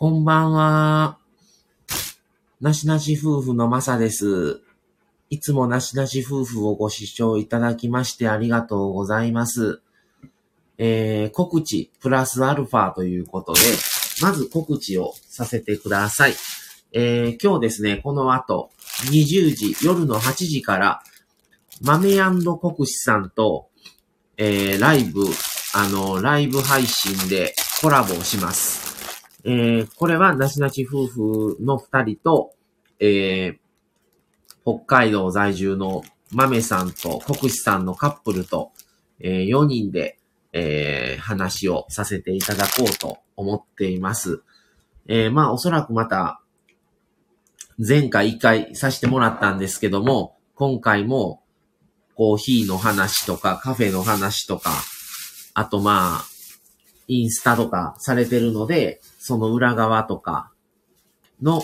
こんばんは。なしなし夫婦のまさです。いつもなしなし夫婦をご視聴いただきましてありがとうございます。えー、告知プラスアルファということで、まず告知をさせてください。えー、今日ですね、この後、20時、夜の8時から、豆国士さんと、えー、ライブ、あの、ライブ配信でコラボをします。えー、これは、なしなし夫婦の二人と、えー、北海道在住の豆さんと国士さんのカップルと、えー、4人で、えー、話をさせていただこうと思っています。えー、まあ、おそらくまた、前回一回させてもらったんですけども、今回も、コーヒーの話とか、カフェの話とか、あとまあ、インスタとかされてるので、その裏側とかの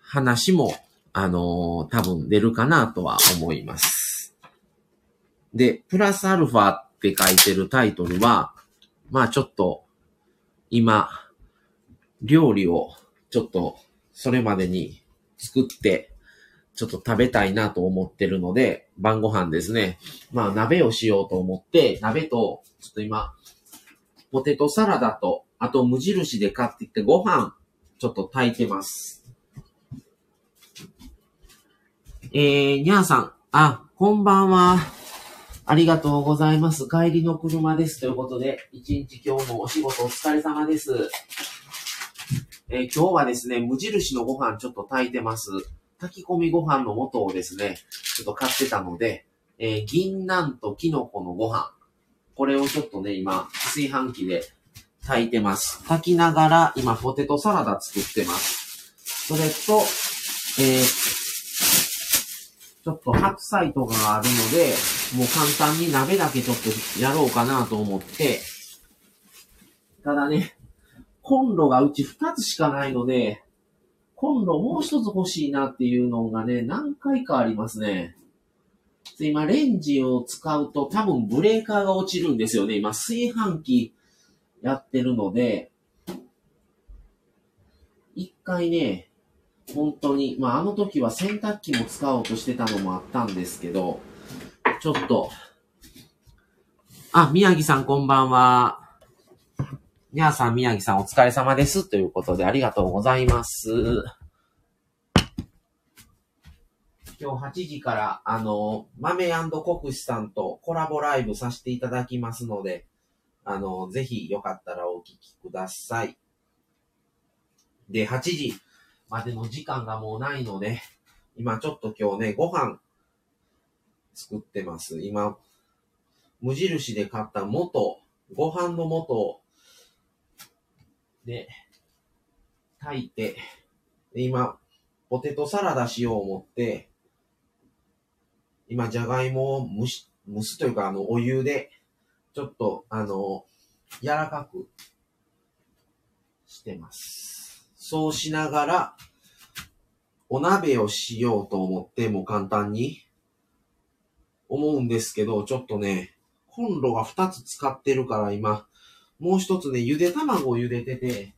話も、あのー多分出るかなとは思います。で、プラスアルファって書いてるタイトルは、まあちょっと、今、料理をちょっとそれまでに作って、ちょっと食べたいなと思ってるので、晩ご飯ですね。まあ鍋をしようと思って、鍋と、ちょっと今、ポテトサラダと、あと無印で買ってきてご飯、ちょっと炊いてます。えー、にゃーさん、あ、こんばんは。ありがとうございます。帰りの車です。ということで、一日今日もお仕事お疲れ様です。えー今日はですね、無印のご飯ちょっと炊いてます。炊き込みご飯の素をですね、ちょっと買ってたので、えー銀杏とキノコのご飯。これをちょっとね、今、炊飯器で炊いてます。炊きながら、今、ポテトサラダ作ってます。それと、えーちょっと白菜とかがあるので、もう簡単に鍋だけちょっとやろうかなと思って、ただね、コンロがうち2つしかないので、コンロもう一つ欲しいなっていうのがね、何回かありますね。今、レンジを使うと多分ブレーカーが落ちるんですよね。今、炊飯器やってるので、一回ね、本当に、まあ、あの時は洗濯機も使おうとしてたのもあったんですけど、ちょっと、あ、宮城さんこんばんは。にゃーさん、宮城さんお疲れ様です。ということでありがとうございます。今日8時から、あの、豆国士さんとコラボライブさせていただきますので、あの、ぜひよかったらお聞きください。で、8時までの時間がもうないので、今ちょっと今日ね、ご飯作ってます。今、無印で買った元、ご飯の素で、炊いて、で今、ポテトサラダしよう思って、今、じゃがいもを蒸し、蒸すというか、あの、お湯で、ちょっと、あの、柔らかくしてます。そうしながら、お鍋をしようと思って、も簡単に、思うんですけど、ちょっとね、コンロが2つ使ってるから今、もう一つね、ゆで卵を茹でてて、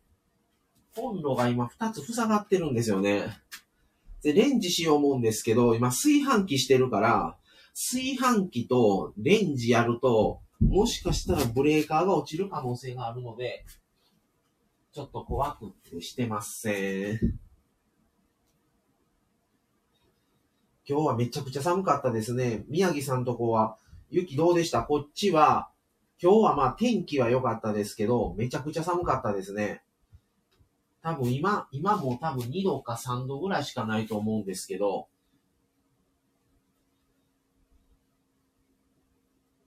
コンロが今2つ塞がってるんですよね。で、レンジしよう思うんですけど、今炊飯器してるから、炊飯器とレンジやると、もしかしたらブレーカーが落ちる可能性があるので、ちょっと怖くてしてません。今日はめちゃくちゃ寒かったですね。宮城さんとこは雪どうでした？こっちは、今日はまあ天気は良かったですけど、めちゃくちゃ寒かったですね。多分今、今も多分2度か3度ぐらいしかないと思うんですけど、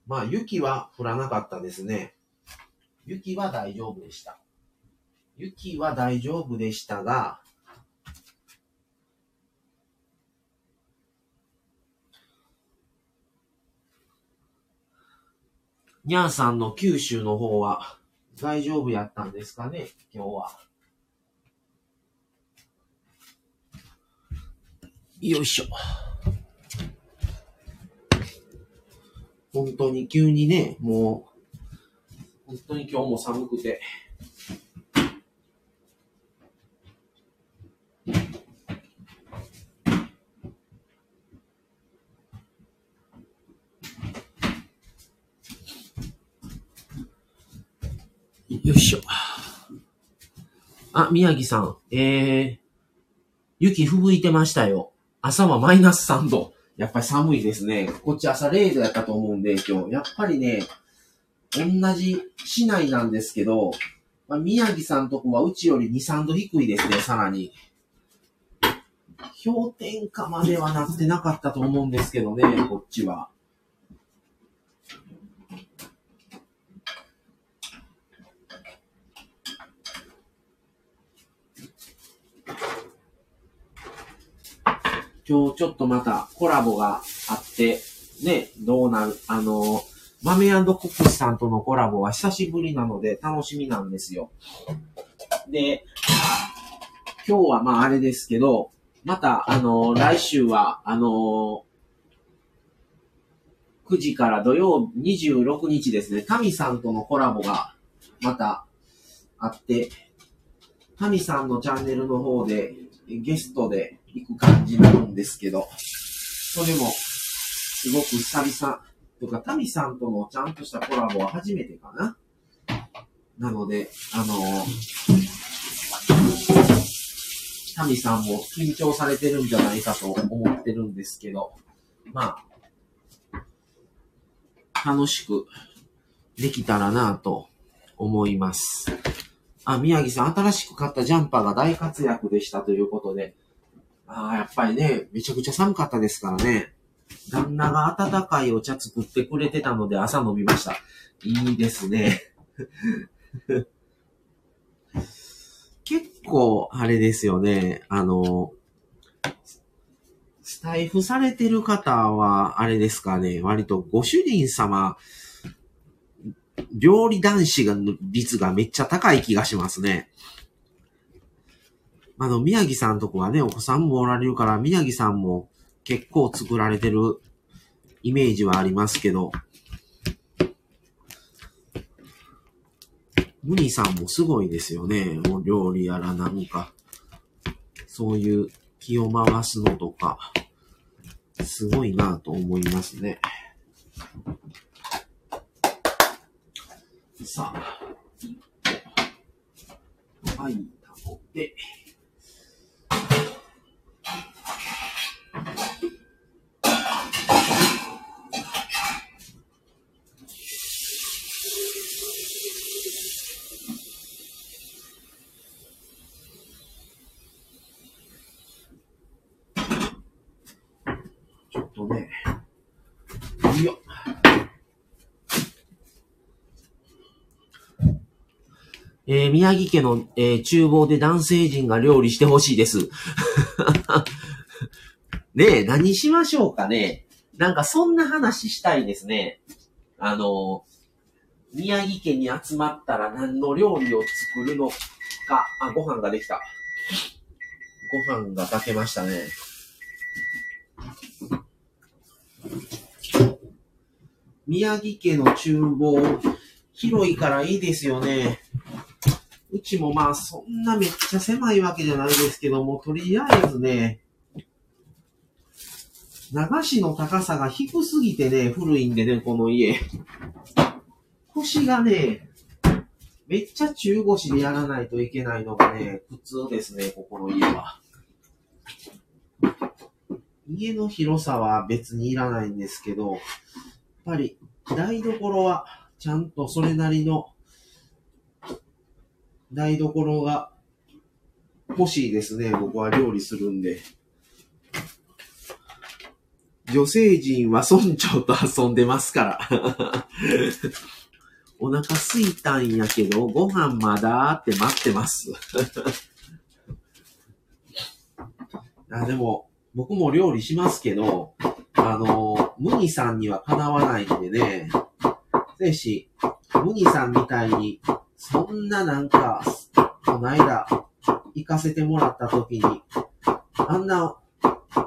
まあ雪は降らなかったですね。雪は大丈夫でした。雪は大丈夫でしたが、にゃんさんの九州の方は大丈夫やったんですかね？今日は。よいしょ。本当に急にね、もう、本当に今日も寒くて。よいしょ。あ、宮城さん、えー、雪吹雪いてましたよ。朝はマイナス3度。やっぱり寒いですね。こっち朝0度やったと思うんで、今日。やっぱりね、同じ市内なんですけど、まあ、宮城さんとこはうちより2、3度低いですね、さらに。氷点下まではなってなかったと思うんですけどね、こっちは。今日ちょっとまたコラボがあって、ね、どうなる、あの、豆コックスさんとのコラボは久しぶりなので楽しみなんですよ。で、今日はまああれですけど、また、あの、来週は、あの、9時から土曜26日ですね、タミさんとのコラボがまたあって、タミさんのチャンネルの方でゲストで行く感じなんですけど、それもすごく久々、とか、タミさんとのちゃんとしたコラボは初めてかな。なので、あのタミさんも緊張されてるんじゃないかと思ってるんですけど、まあ、楽しくできたらなと思います。あ、宮城さん、新しく買ったジャンパーが大活躍でしたということで、ああ、やっぱりね、めちゃくちゃ寒かったですからね。旦那が温かいお茶作ってくれてたので朝飲みました。いいですね。結構、あれですよね。あの、スタイフされてる方は、あれですかね。割とご主人様、料理男子が率がめっちゃ高い気がしますね。あの、宮城さんとこはね、お子さんもおられるから、宮城さんも結構作られてるイメージはありますけど、ムニさんもすごいですよね。もう料理やらなんか、そういう気を回すのとか、すごいなと思いますね。さあ、はい、食べて、えー、宮城家の、えー、厨房で男性陣が料理してほしいです。ねえ、何しましょうかね。なんかそんな話したいですね。あの、宮城家に集まったら何の料理を作るのか。あ、ご飯ができた。ご飯が炊けましたね。宮城家の厨房、広いからいいですよね。うちもまあそんなめっちゃ狭いわけじゃないですけども、とりあえずね、流しの高さが低すぎてね、古いんでね、この家。腰がね、めっちゃ中腰でやらないといけないのがね、普通ですね、ここの家は。家の広さは別にいらないんですけど、やっぱり台所はちゃんとそれなりの台所が欲しいですね。僕は料理するんで。女性陣は村長と遊んでますから お腹すいたんやけど、ご飯まだって待ってます あでも、僕も料理しますけど、あの、ムニさんにはかなわないんでね、ぜひ、ムニさんみたいにそんななんか、この間、行かせてもらった時に、あんな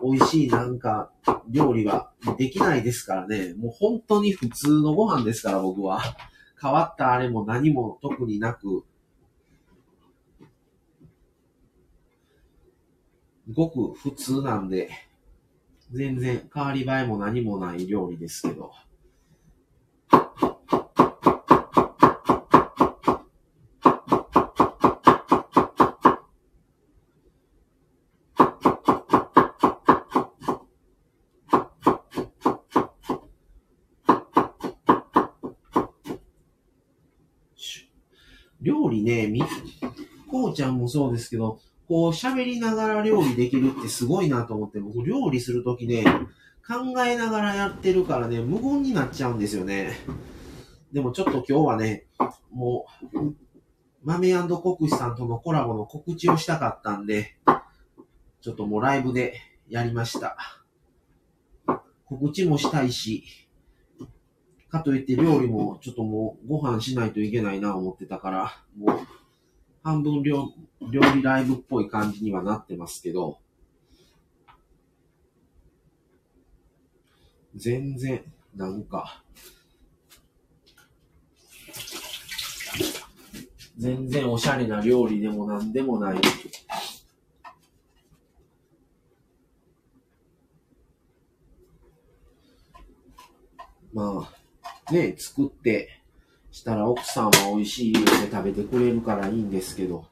美味しいなんか料理はできないですからね。もう本当に普通のご飯ですから僕は。変わったあれも何も特になく、ごく普通なんで、全然変わり映えも何もない料理ですけど。こうちゃんもそうですけど、こう喋りながら料理できるってすごいなと思って、僕料理するときね、考えながらやってるからね、無言になっちゃうんですよね。でもちょっと今日はね、もう、豆国士さんとのコラボの告知をしたかったんで、ちょっともうライブでやりました。告知もしたいし、かといって料理もちょっともうご飯しないといけないな思ってたから、もう半分料料理ライブっぽい感じにはなってますけど、全然、なんか、全然おしゃれな料理でもなんでもない。まあ、ね、作ってしたら奥さんは美味しい料理で食べてくれるからいいんですけど、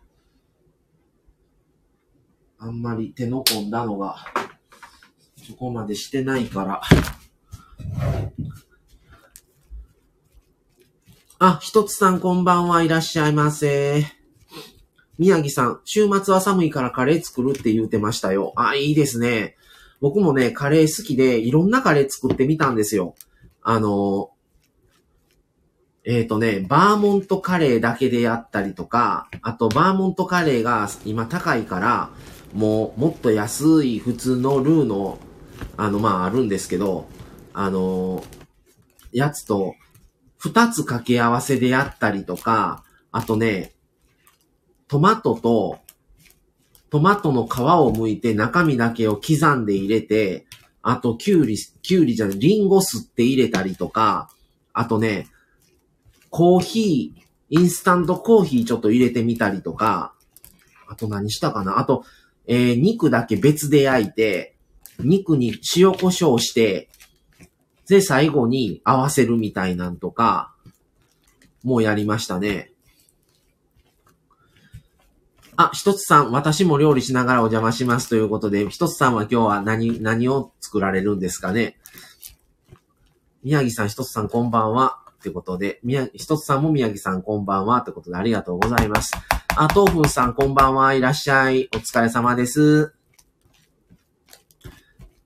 あんまり手の込んだのが、そこまでしてないから、あ、ひとつさんこんばんはいらっしゃいませ。宮城さん、週末は寒いからカレー作るって言うてましたよ。あ、いいですね。僕もね、カレー好きで、いろんなカレー作ってみたんですよ。あの、えっ、ー、とね、バーモントカレーだけでやったりとか、あとバーモントカレーが今高いから、もうもっと安い普通のルーの、あの、まああるんですけど、あの、やつと、二つ掛け合わせでやったりとか、あとね、トマトと、トマトの皮を剥いて中身だけを刻んで入れて、あと、キュウリ、キュウリじゃない、リンゴ吸って入れたりとか、あとね、コーヒー、インスタントコーヒーちょっと入れてみたりとか、あと何したかな？あと、えー、肉だけ別で焼いて、肉に塩胡椒して、で、最後に合わせるみたいなんとか、もうやりましたね。あ、ひとつさん、私も料理しながらお邪魔しますということで、ひとつさんは今日は何、何を作られるんですかね？宮城さん、ひとつさん、こんばんは。ということで、宮、ひとつさんも宮城さん、こんばんは。ということで、ありがとうございます。あ、豆腐さん、こんばんは。いらっしゃい。お疲れ様です。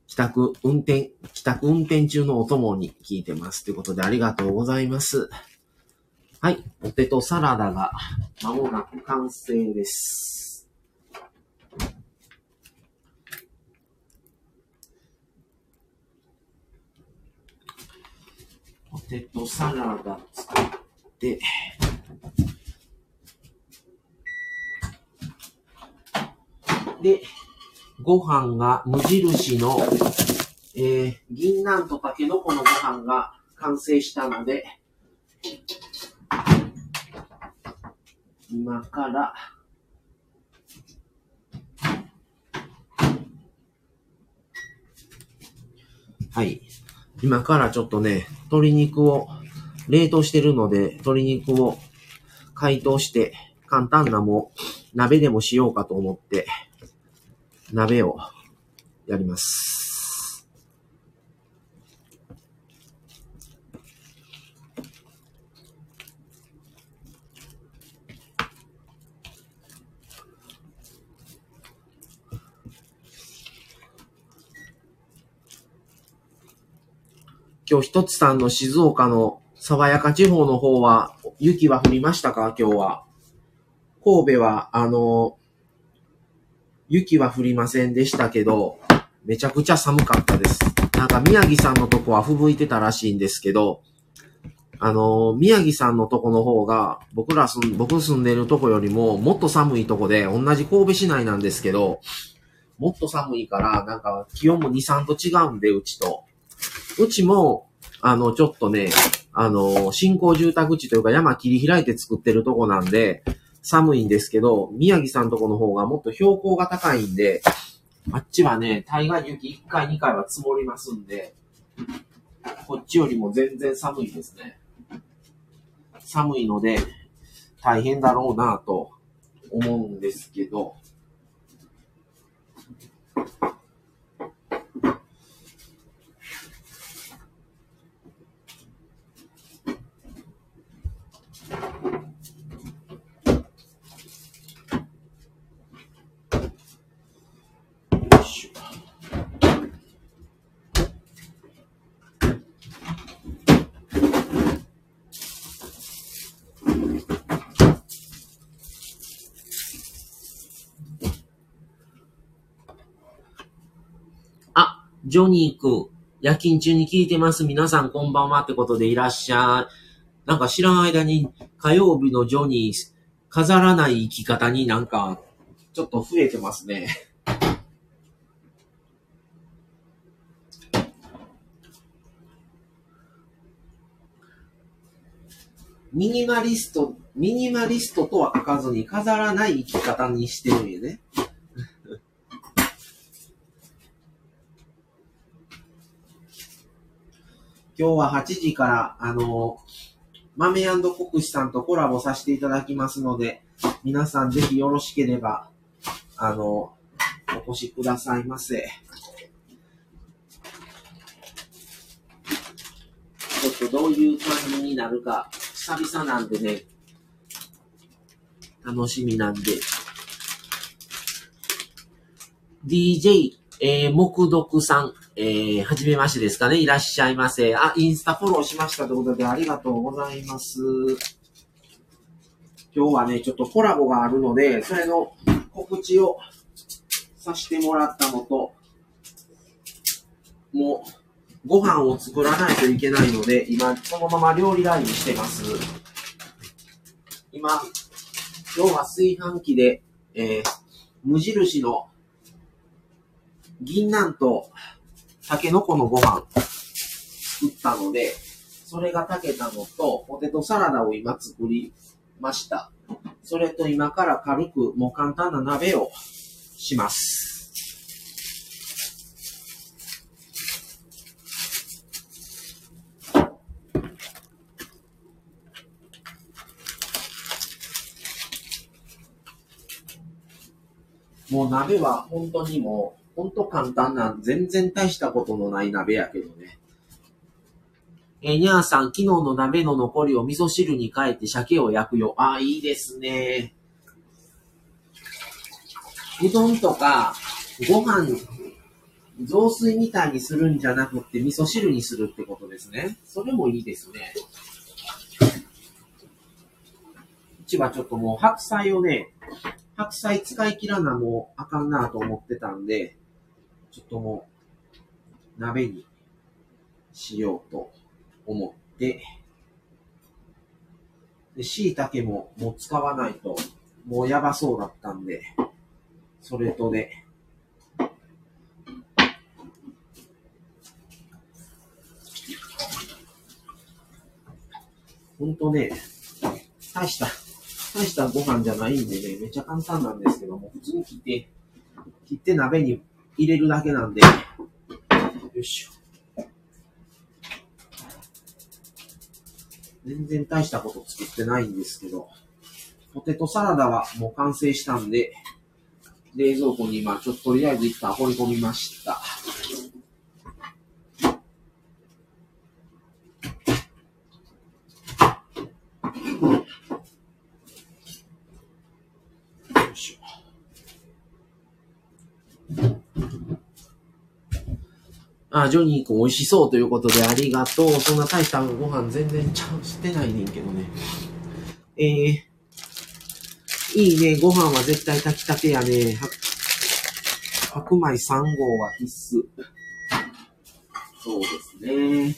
帰宅運転、帰宅運転中のお供に聞いてます。ということでありがとうございます。はい。ポテトサラダが間もなく完成です。ポテトサラダ作って、で、ご飯が無印の、えー、銀杏とタケノコのご飯が完成したので、今から、はい。今からちょっとね、鶏肉を冷凍してるので、鶏肉を解凍して、簡単なも鍋でもしようかと思って、鍋をやります。今日一つさんの静岡の爽やか地方の方は雪は降りましたか？今日は。神戸は、あの、雪は降りませんでしたけど、めちゃくちゃ寒かったです。なんか宮城さんのとこは吹雪いてたらしいんですけど、あの、宮城さんのとこの方が、僕ら住ん、僕住んでるとこよりももっと寒いとこで、同じ神戸市内なんですけど、もっと寒いから、なんか気温も2、3度違うんで、うちと。うちも、あの、ちょっとね、あの、新興住宅地というか山切り開いて作ってるとこなんで、寒いんですけど、宮城さんとこの方がもっと標高が高いんで、あっちはね、大概雪1回2回は積もりますんで、こっちよりも全然寒いですね。寒いので、大変だろうなと思うんですけど、ジョニーく、夜勤中に聞いてます。皆さんこんばんはってことでいらっしゃい。なんか知らん間に火曜日のジョニー、飾らない生き方になんか、ちょっと増えてますね。ミニマリスト、ミニマリストとは書かずに飾らない生き方にしてるんよね。今日は8時から、あの、豆国士さんとコラボさせていただきますので、皆さんぜひよろしければ、あの、お越しくださいませ。ちょっとどういう感じになるか、久々なんでね、楽しみなんで。DJ、えー、木読さん、えー、はじめましてですかね。いらっしゃいませ。あ、インスタフォローしましたということでありがとうございます。今日はね、ちょっとコラボがあるので、それの告知をさせてもらったのと、もう、ご飯を作らないといけないので、今、そのまま料理ラインしてます。今、今日は炊飯器で、えー、無印の銀杏とタケノコのご飯作ったので、それが炊けたのと、ポテトサラダを今作りました。それと今から軽く、もう簡単な鍋をします。もう鍋は本当にもう、本当簡単な、全然大したことのない鍋やけどね。えー、にゃーさん、昨日の鍋の残りを味噌汁に変えて鮭を焼くよ。ああ、いいですね。うどんとか、ご飯、雑炊みたいにするんじゃなくて味噌汁にするってことですね。それもいいですね。うちはちょっともう白菜をね、白菜使い切らなもうあかんなと思ってたんで、ちょっともう鍋にしようと思って、で、椎茸ももう使わないともうやばそうだったんで、それとで、ほんとね、大した、大したご飯じゃないんでね、めっちゃ簡単なんですけども、普通に切って、切って鍋に入れるだけなんで、よいしょ。全然大したこと作ってないんですけど、ポテトサラダはもう完成したんで、冷蔵庫に今ちょっととりあえず一旦放り込みました。あ、ジョニー君美味しそうということでありがとう。そんな大したご飯全然ちゃんしてないねんけどね。えー、いいね。ご飯は絶対炊きたてやね。白米3号は必須。そうですね。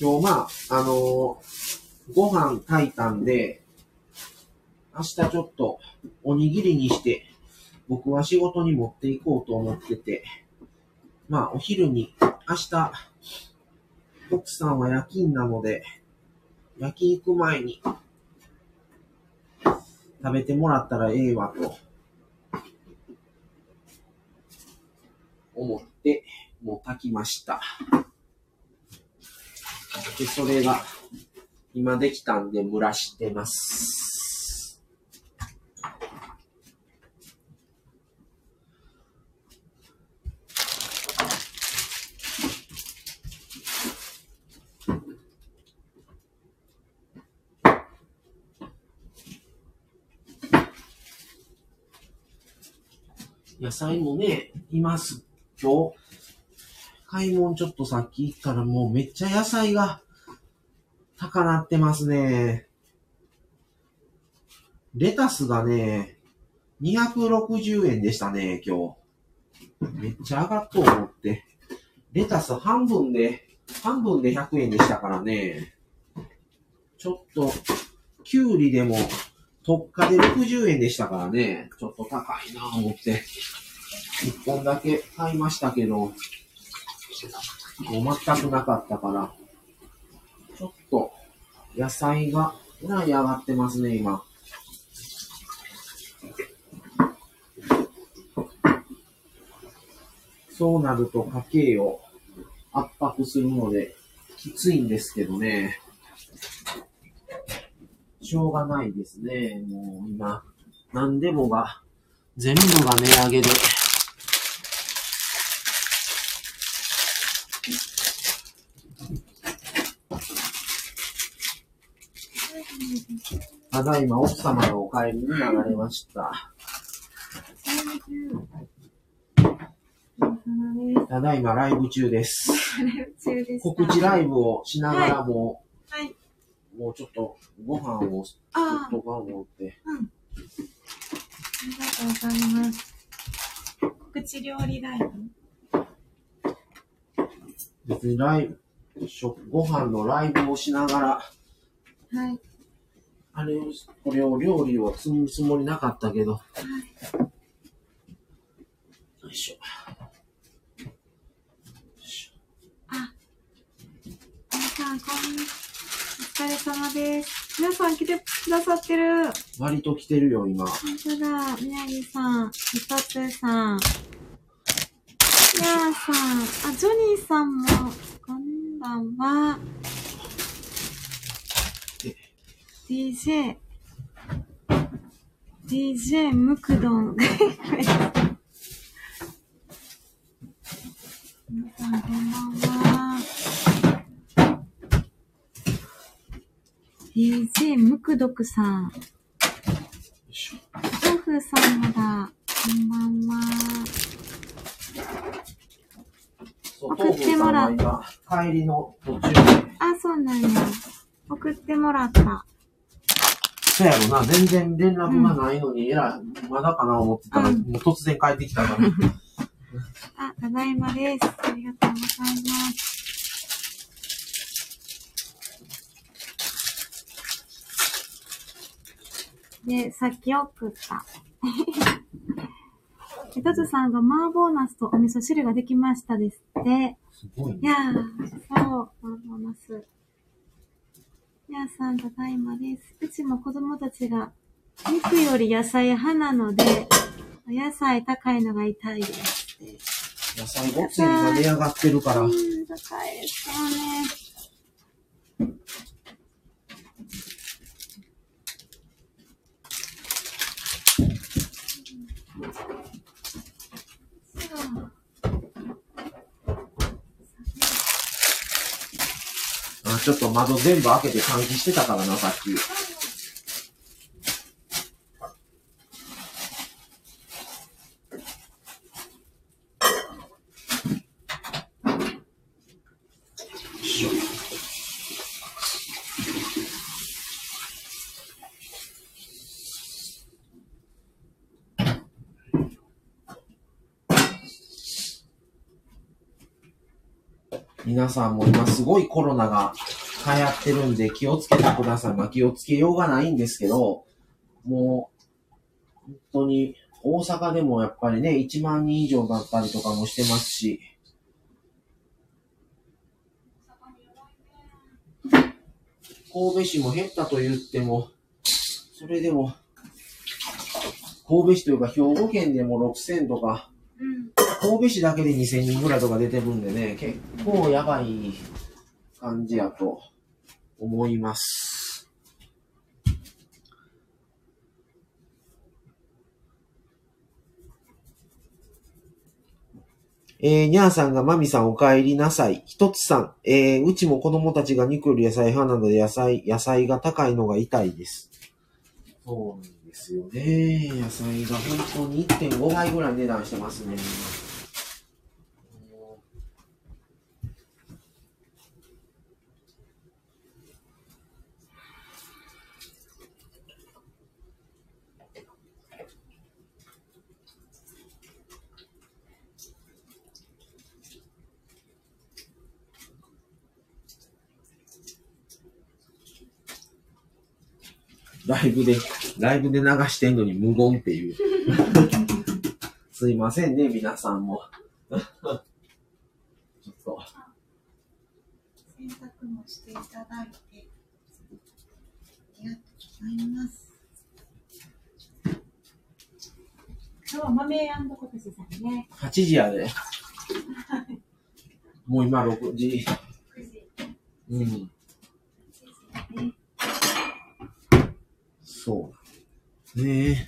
今日まあ、あのーご飯炊いたんで、明日ちょっとおにぎりにして、僕は仕事に持っていこうと思ってて、まあお昼に、明日、奥さんは夜勤なので、夜勤行く前に食べてもらったらええわと思って、もう炊きました。で、それが、今できたんで蒸らしてます。野菜もね、います。今日、買い物ちょっとさっき行ったらもうめっちゃ野菜が高なってますね。レタスがね、260円でしたね、今日。めっちゃ上がっと思って。レタス半分で、半分で100円でしたからね。ちょっと、キュウリでも、特価で60円でしたからね。ちょっと高いなぁ思って。1本だけ買いましたけど、もう全くなかったから、野菜が、えらい上がってますね、今。そうなると家計を圧迫するので、きついんですけどね。しょうがないですね。もう今、何でもが、全部が値上げで。ただいま奥様のお帰りになられました。ただいまライブ中です。告知ライブをしながらも、はい。もうちょっとご飯を作っとか思って。ありがとうございます。告知料理ライブ別にライブ、食ご飯のライブをしながら、はい。あれを、これを料理を積むつもりなかったけど。よいしょ。よいしょ皆さん、こんにお疲れ様です。皆さん来てくださってる。割と来てるよ、今。本当だ。宮城さん、ひとつさん、やーさん、あ、ジョニーさんも、こんばんは。DJ、DJ ムクドン。皆さん、こんばんは。DJ ムクドクさん。よいしょ。豆腐さんもだ。こんばんは。送ってもらっ東郷さんは今帰りの途中で。あ、そうなんや。送ってもらった。そうやろな、全然連絡がないのに、えらい、まだかな思ってたら、うんもう突然帰ってきたから。あ、ただいまです。ありがとうございます。で、さっき送った。えとつさんが麻婆茄子とお味噌汁ができましたですって。すごいね。いやー、そう、麻婆茄子。やーさん、ただいまです。うちも子供たちが肉より野菜派なので、お野菜高いのが痛いですって。野菜ごっついが値上がってるからう。ん、高いですよね。そうあちょっと窓全部開けて換気してたからな、さっき。皆さんも今すごいコロナが流行ってるんで気をつけてください。ま気をつけようがないんですけど、もう、本当に大阪でもやっぱりね、1万人以上だったりとかもしてますし、神戸市も減ったと言っても、それでも、神戸市というか兵庫県でも6000とか、神戸市だけで2000人ぐらいとか出てるんでね、結構やばい感じやと思います。えー、にゃーさんがまみさんお帰りなさい。ひとつさん、えー、うちも子供たちが肉より野菜派なので野菜、野菜が高いのが痛いです。そうなんですよね。野菜が本当に1.5倍ぐらい値段してますね。ブで、ライブで流してんのに無言っていう。すいませんね、皆さんも。ちょっと。洗濯もしていただいて、ありがとうございます。今日は豆小手さんね。8時やで。もう今6時。9時。うん。そう。ね。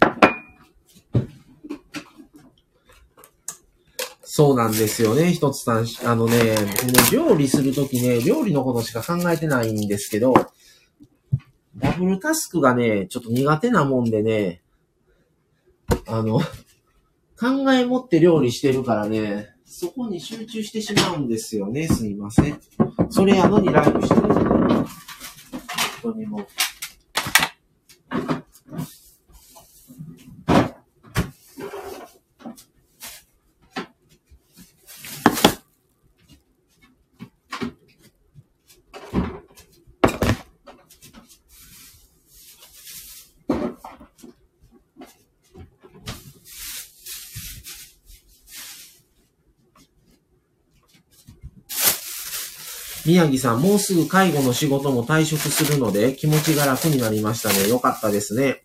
そうなんですよね、一つさん。あのね、僕ね、料理するときね、料理のことしか考えてないんですけど、ダブルタスクがね、ちょっと苦手なもんでね、あの、考え持って料理してるからね、そこに集中してしまうんですよね、すいません。それやのにライブしてる、本当にもう。宮城さん、もうすぐ介護の仕事も退職するので気持ちが楽になりましたね。よかったですね。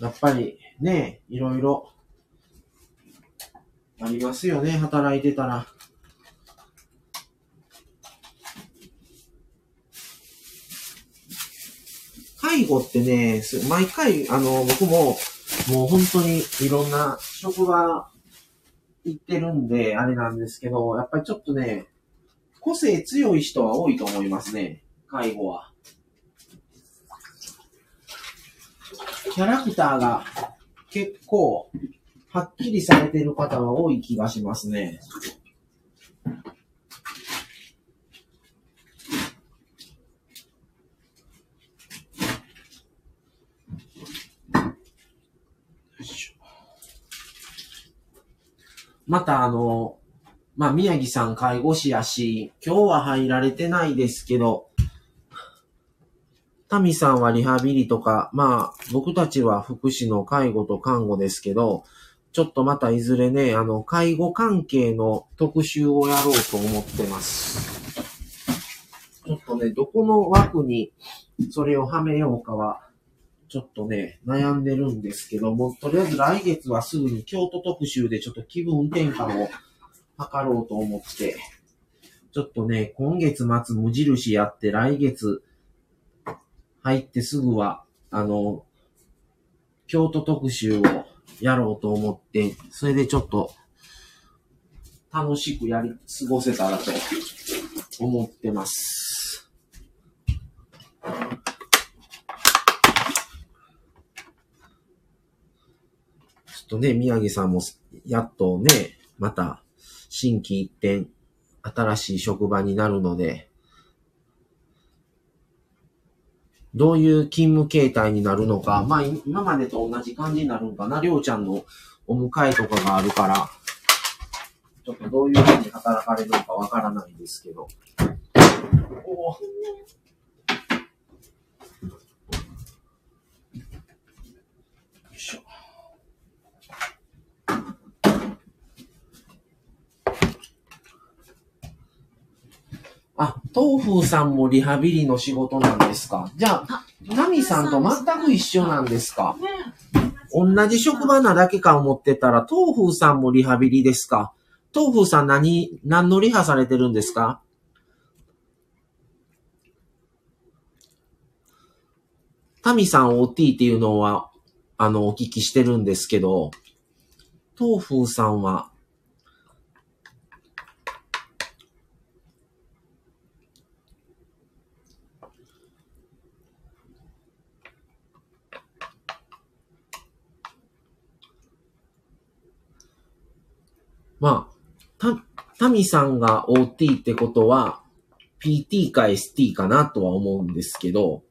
やっぱりね、いろいろありますよね、働いてたら。介護ってね、毎回、あの、僕も、もう本当にいろんな職場言ってるんで、あれなんですけど、やっぱりちょっとね、個性強い人は多いと思いますね、介護は。キャラクターが結構、はっきりされてる方は多い気がしますね。またあの、まあ、宮城さん介護士やし、今日は入られてないですけど、タミさんはリハビリとか、まあ、僕たちは福祉の介護と看護ですけど、ちょっとまたいずれね、あの、介護関係の特集をやろうと思ってます。ちょっとね、どこの枠にそれをはめようかは、ちょっとね、悩んでるんですけども、とりあえず来月はすぐに京都特集でちょっと気分転換を図ろうと思って、ちょっとね、今月末無印やって来月入ってすぐは、あの、京都特集をやろうと思って、それでちょっと楽しくやり、過ごせたらと思ってます。ちょっとね、宮城さんもやっとね、また新規一転、新しい職場になるので、どういう勤務形態になるのか、まあ今までと同じ感じになるのかな、りょうちゃんのお迎えとかがあるから、ちょっとどういうふうに働かれるのかわからないですけど。おーよいしょ。あ、東風さんもリハビリの仕事なんですか？じゃあ、ナミさんと全く一緒なんですか？同じ職場なだけか思ってたら、東風さんもリハビリですか？東風さん何、何のリハされてるんですか？タミさん OT っていうのは、あの、お聞きしてるんですけど、東風さんは、まあ、た、タミさんが OT ってことは、PT か ST かなとは思うんですけど、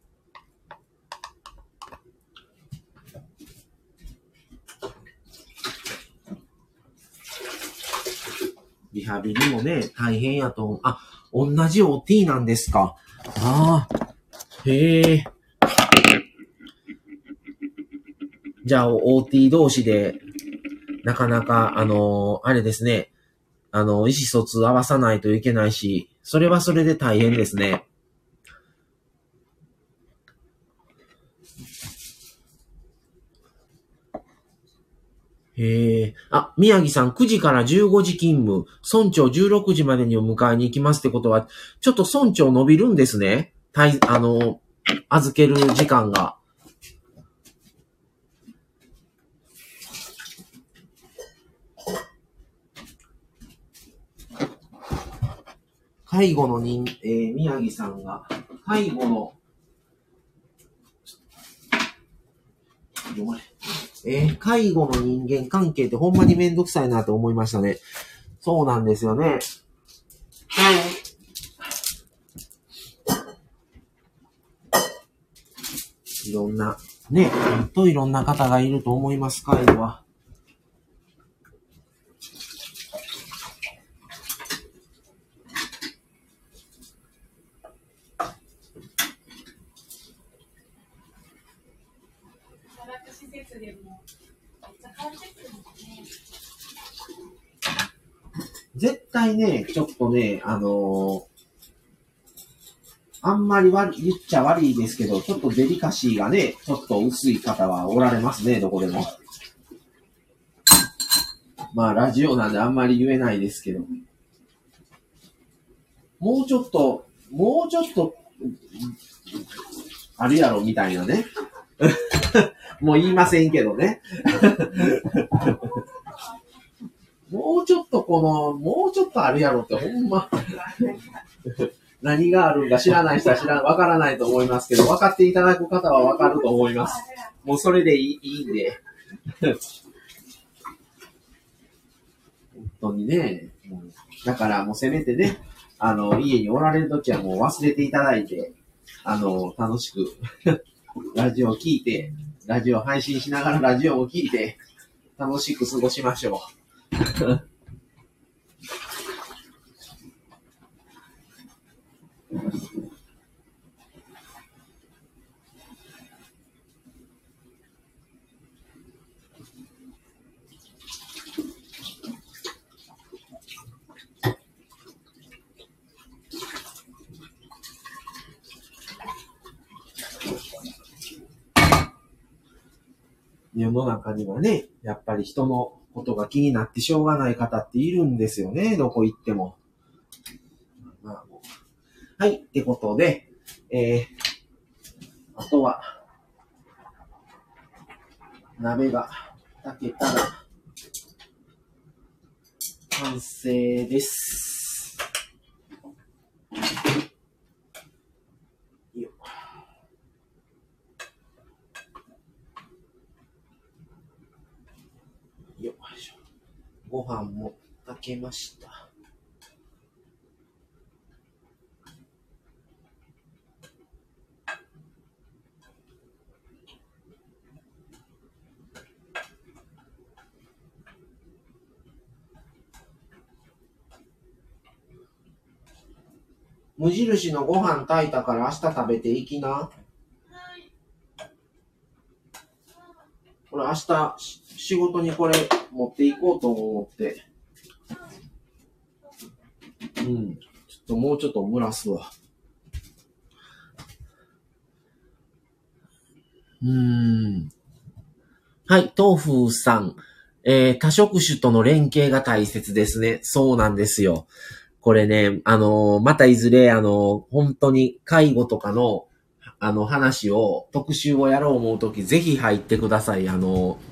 リハビリもね、大変やと思う。あ、同じ OT なんですか。ああ、へえ。じゃあ、OT 同士で、なかなか、あのあれですね、あの、意思疎通合わさないといけないし、それはそれで大変ですね。へえ。あ、宮城さん、9時から15時勤務、村長16時までにお迎えに行きますってことは、ちょっと村長伸びるんですね。たい、あの、預ける時間が。介護の人、えー宮城さんが、介護の、読まれえー介護の人間関係ってほんまにめんどくさいなと思いましたね。そうなんですよね。はいいろんな、ね、ほんといろんな方がいると思います、介護は。働く施設でも、めっちゃ変わってくるもんね。絶対ね、ちょっとね、あのあんまり、言っちゃ悪いですけど、ちょっとデリカシーがね、ちょっと薄い方はおられますね、どこでも。まあ、ラジオなんであんまり言えないですけど。もうちょっと、もうちょっと、あるやろ、みたいなね。もう言いませんけどね。もうちょっとこの、もうちょっとあるやろってほんま、何があるんか知らない人は知らん、わからないと思いますけど、分かっていただく方はわかると思います。もうそれでいいいいんで。本当にね、だからもうせめてね、あの、家におられるときはもう忘れていただいて、あの、楽しく、ラジオを聞いて、ラジオ配信しながらラジオを聞いて、楽しく過ごしましょう。世の中にはね、やっぱり人のことが気になってしょうがない方っているんですよね、どこ行っても。まあもはい、ってことで、えー、あとは、鍋が炊けたら、完成です。よよいしょ。ご飯も炊けました。無印のご飯炊いたから明日食べていきな。これ明日し仕事にこれ持っていこうと思って。うん。ちょっともうちょっと蒸らすわ。うーん。はい、豆腐さん。えー、多職種との連携が大切ですね。そうなんですよ。これね、あのーまたいずれ、あのー本当に介護とかの、あの話を、特集をやろう思うとき、ぜひ入ってください。あのー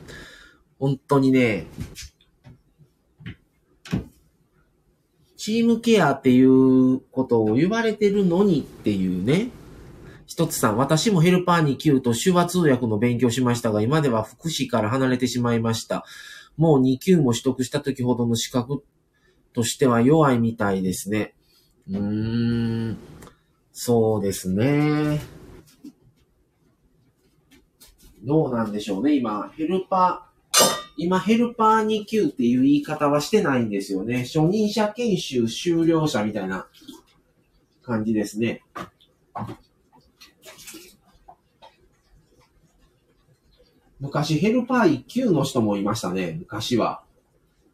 本当にね、チームケアっていうことを言われてるのにっていうね。一つさん、私もヘルパーに9と手話通訳の勉強しましたが、今では福祉から離れてしまいました。もう2級も取得した時ほどの資格としては弱いみたいですね。うーん、そうですね。どうなんでしょうね。今、ヘルパー、今ヘルパー2級っていう言い方はしてないんですよね。初任者研修修了者みたいな感じですね。昔ヘルパー1級の人もいましたね、昔は。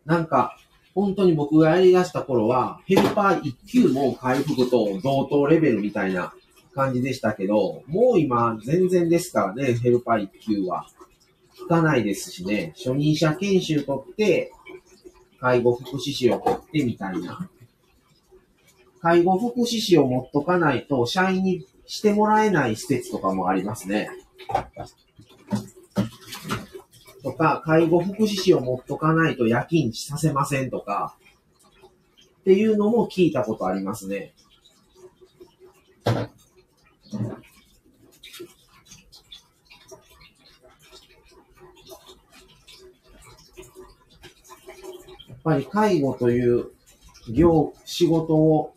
なんか、本当に僕がやり出した頃は、ヘルパー1級も回復と同等レベルみたいな感じでしたけど、もう今全然ですからね、ヘルパー1級は。聞かないですしね、初任者研修取って、介護福祉士を取ってみたいな。介護福祉士を持っとかないと、社員にしてもらえない施設とかもありますね。とか、介護福祉士を持っとかないと夜勤させませんとか、っていうのも聞いたことありますね。ぱり介護という業、仕事を、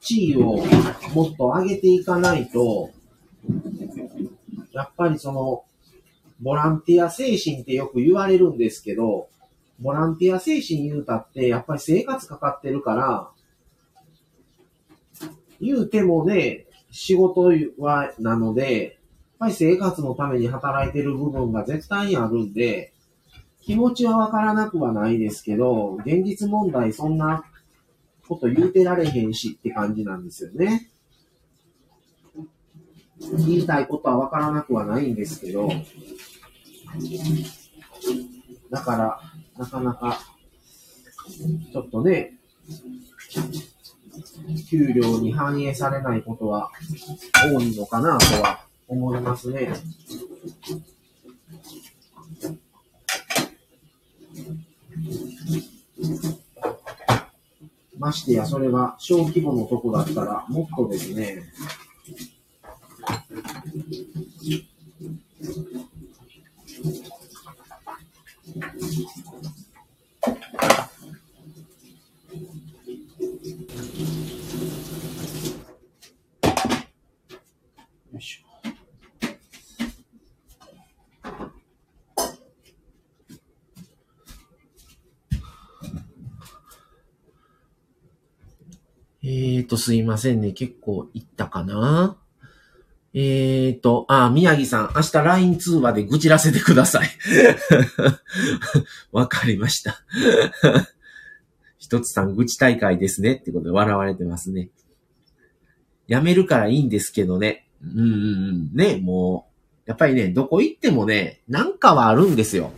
地位をもっと上げていかないと、やっぱりその、ボランティア精神ってよく言われるんですけど、ボランティア精神言うたって、やっぱり生活かかってるから、言うてもね、仕事は、なので、やっぱり生活のために働いてる部分が絶対にあるんで、気持ちはわからなくはないですけど、現実問題そんなこと言うてられへんしって感じなんですよね。言いたいことはわからなくはないんですけど、だから、なかなか、ちょっとね、給料に反映されないことは多いのかなとは思いますね。ましてや、それが小規模のとこだったら、もっとですね、えーと、すいませんね。結構いったかな？えーと、あ、宮城さん、明日 LINE 通話で愚痴らせてください。わかりました。一つさん、愚痴大会ですね。ってことで笑われてますね。やめるからいいんですけどね。うんうんうん。ね、もう、やっぱりね、どこ行ってもね、なんかはあるんですよ。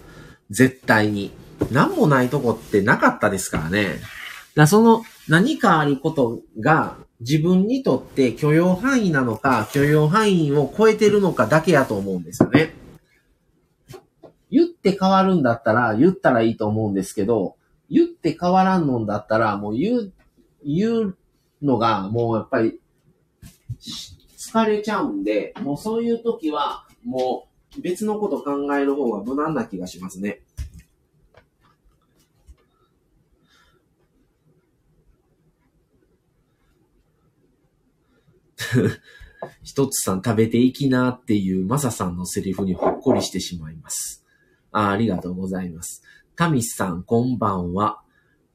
絶対に。なんもないとこってなかったですからね。だその何かあることが自分にとって許容範囲なのか、許容範囲を超えてるのかだけやと思うんですよね。言って変わるんだったら言ったらいいと思うんですけど、言って変わらんのんだったらもう言う、言うのがもうやっぱり疲れちゃうんで、もうそういう時はもう別のこと考える方が無難な気がしますね。一つさん食べていきなっていうマサさんのセリフにほっこりしてしまいます。あありがとうございます。タミスさん、こんばんは。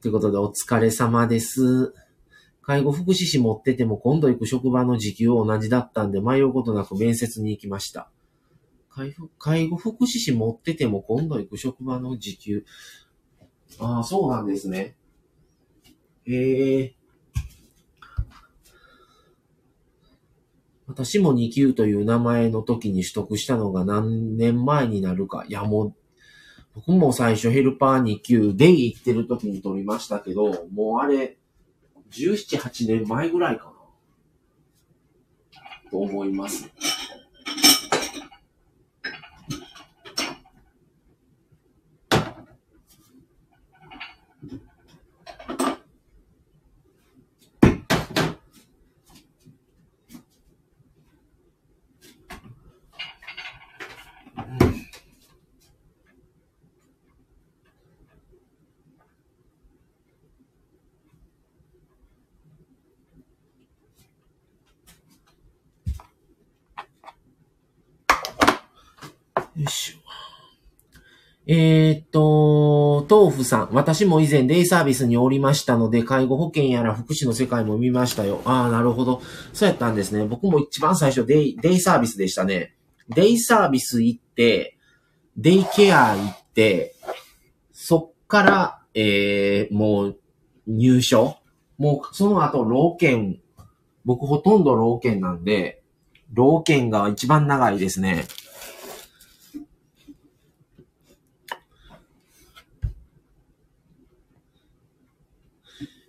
ということで、お疲れ様です。介護福祉士持ってても今度行く職場の時給同じだったんで迷うことなく面接に行きました。介護福祉士持ってても今度行く職場の時給。ああ、そうなんですね。ええ私も2級という名前の時に取得したのが何年前になるか。いや、もう、僕も最初ヘルパー2級で行ってる時に取りましたけど、もうあれ、17、8年前ぐらいかな。と思います。よいしょ。えーっと、豆腐さん。私も以前デイサービスにおりましたので、介護保険やら福祉の世界も見ましたよ。ああ、なるほど。そうやったんですね。僕も一番最初デイ、デイサービスでしたね。デイサービス行って、デイケア行って、そっから、えー、もう、入所もう、その後、老犬。僕ほとんど老犬なんで、老犬が一番長いですね。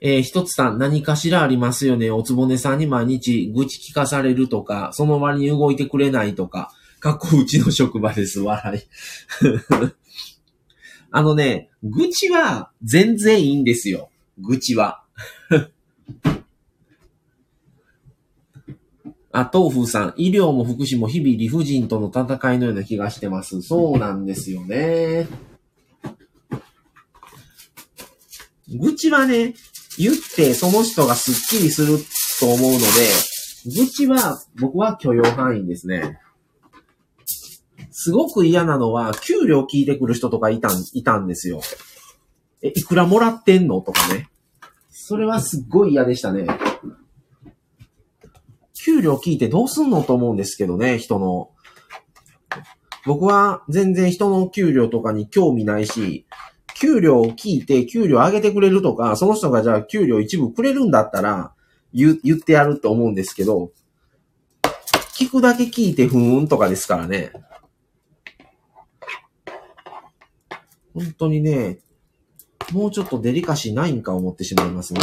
えー、一つさん、何かしらありますよね。おつぼねさんに毎日愚痴聞かされるとか、その割に動いてくれないとか、かっこうちの職場です。笑い。あのね、愚痴は全然いいんですよ。愚痴は。あ、豆腐さん、医療も福祉も日々理不尽との戦いのような気がしてます。そうなんですよね。愚痴はね、言ってその人がスッキリすると思うので、愚痴は僕は許容範囲ですね。すごく嫌なのは、給料聞いてくる人とかいたん、いたんですよ。え、いくらもらってんのとかね。それはすっごい嫌でしたね。給料聞いてどうすんのと思うんですけどね、人の。僕は全然人の給料とかに興味ないし、給料を聞いて給料上げてくれるとか、その人がじゃあ給料一部くれるんだったら言言ってやると思うんですけど、聞くだけ聞いてふーんとかですからね。本当にね、もうちょっとデリカシーないんか思ってしまいますね。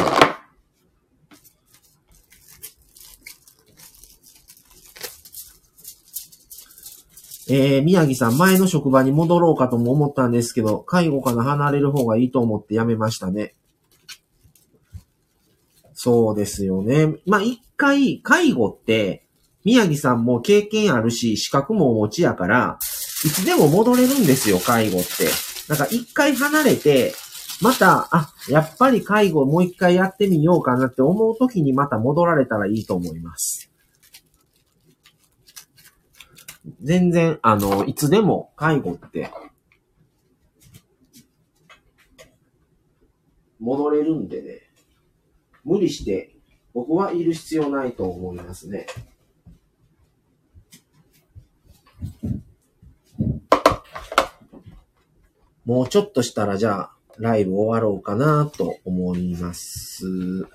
えー、宮城さん、前の職場に戻ろうかとも思ったんですけど、介護から離れる方がいいと思って辞めましたね。そうですよね。まあ、一回、介護って、宮城さんも経験あるし、資格もお持ちやから、いつでも戻れるんですよ、介護って。なんか一回離れて、また、あ、やっぱり介護もう一回やってみようかなって思う時にまた戻られたらいいと思います。全然、あの、いつでも介護って、戻れるんでね、無理して僕はいる必要ないと思いますね。もうちょっとしたらじゃあ、ライブ終わろうかなと思います。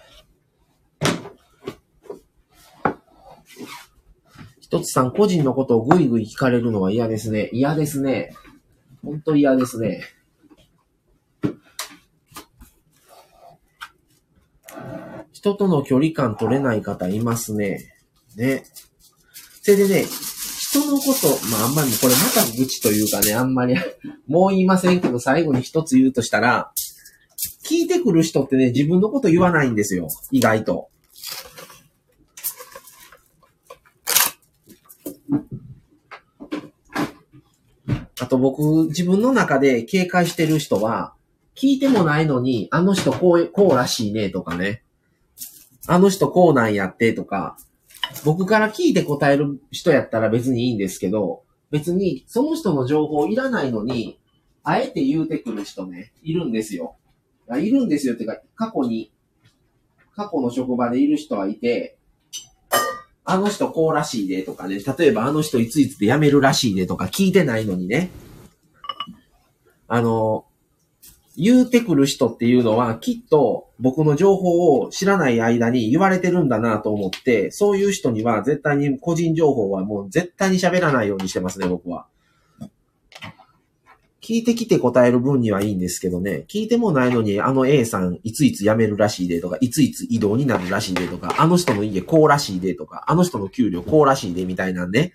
一つさん、個人のことをぐいぐい聞かれるのは嫌ですね。嫌ですね。ほんと嫌ですね。人との距離感取れない方いますね。ね。それでね、人のこと、まああんまりこれまた愚痴というかね、あんまり もう言いませんけど最後に一つ言うとしたら、聞いてくる人ってね、自分のこと言わないんですよ。意外と。と僕、自分の中で警戒してる人は、聞いてもないのに、あの人こう、こうらしいねとかね。あの人こうなんやってとか、僕から聞いて答える人やったら別にいいんですけど、別にその人の情報いらないのに、あえて言うてくる人ね、いるんですよ。いるんですよってか、過去に、過去の職場でいる人はいて、あの人こうらしいでとかね、例えばあの人いついつで辞めるらしいでとか聞いてないのにね、あの、言うてくる人っていうのはきっと僕の情報を知らない間に言われてるんだなと思って、そういう人には絶対に個人情報はもう絶対に喋らないようにしてますね、僕は。聞いてきて答える分にはいいんですけどね、聞いてもないのにあの A さんいついつ辞めるらしいでとか、いついつ移動になるらしいでとか、あの人の家こうらしいでとか、あの人の給料こうらしいでみたいなんで、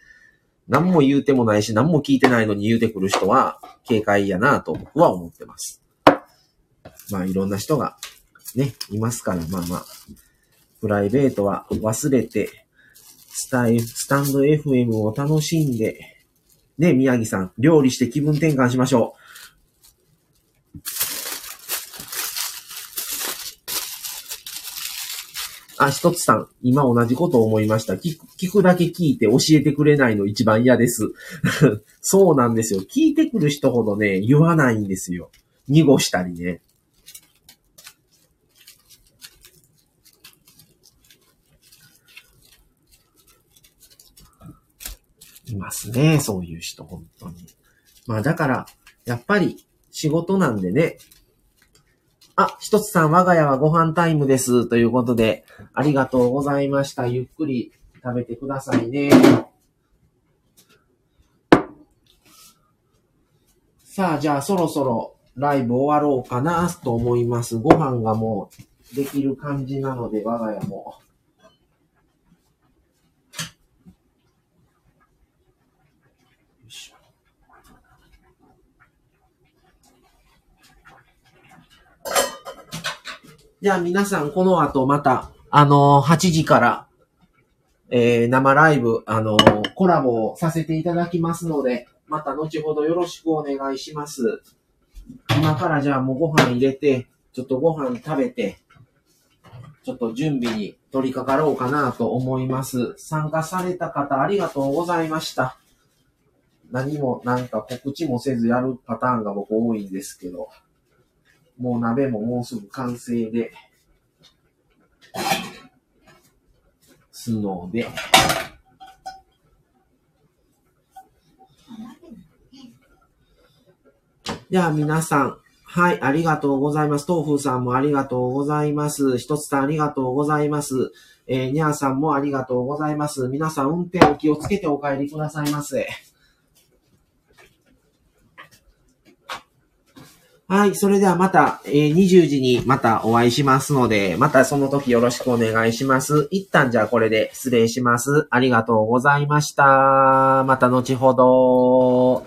何も言うてもないし、何も聞いてないのに言うてくる人は警戒やなと僕は思ってます。まあいろんな人がね、いますから、まあまあ、プライベートは忘れて、スタイ、スタンド FM を楽しんで、ね、宮城さん、料理して気分転換しましょう。あ、一つさん、今同じこと思いました。聞く、聞くだけ聞いて教えてくれないの一番嫌です。そうなんですよ。聞いてくる人ほどね、言わないんですよ。濁したりね。いますね、そういう人、本当に。まあだから、やっぱり仕事なんでね。あ、一つさん、我が家はご飯タイムです。ということで、ありがとうございました。ゆっくり食べてくださいね。さあ、じゃあそろそろライブ終わろうかなと思います。ご飯がもうできる感じなので、我が家も。よいしょじゃあ皆さん、この後また、あのー8時から、えー、生ライブ、あのーコラボをさせていただきますので、また後ほどよろしくお願いします。今からじゃあもうご飯入れて、ちょっとご飯食べて、ちょっと準備に取り掛かろうかなと思います。参加された方ありがとうございました。何もなんか告知もせずやるパターンが僕多いんですけど、もう鍋ももうすぐ完成で、すので、じゃあ皆さん、はい、ありがとうございます。豆腐さんもありがとうございます。ひとつさんありがとうございます。えー、にゃーさんもありがとうございます。皆さん運転お気をつけてお帰りくださいませ。はい、それではまた、えー20時にまたお会いしますので、またその時よろしくお願いします。一旦じゃあこれで失礼します。ありがとうございました。また後ほど。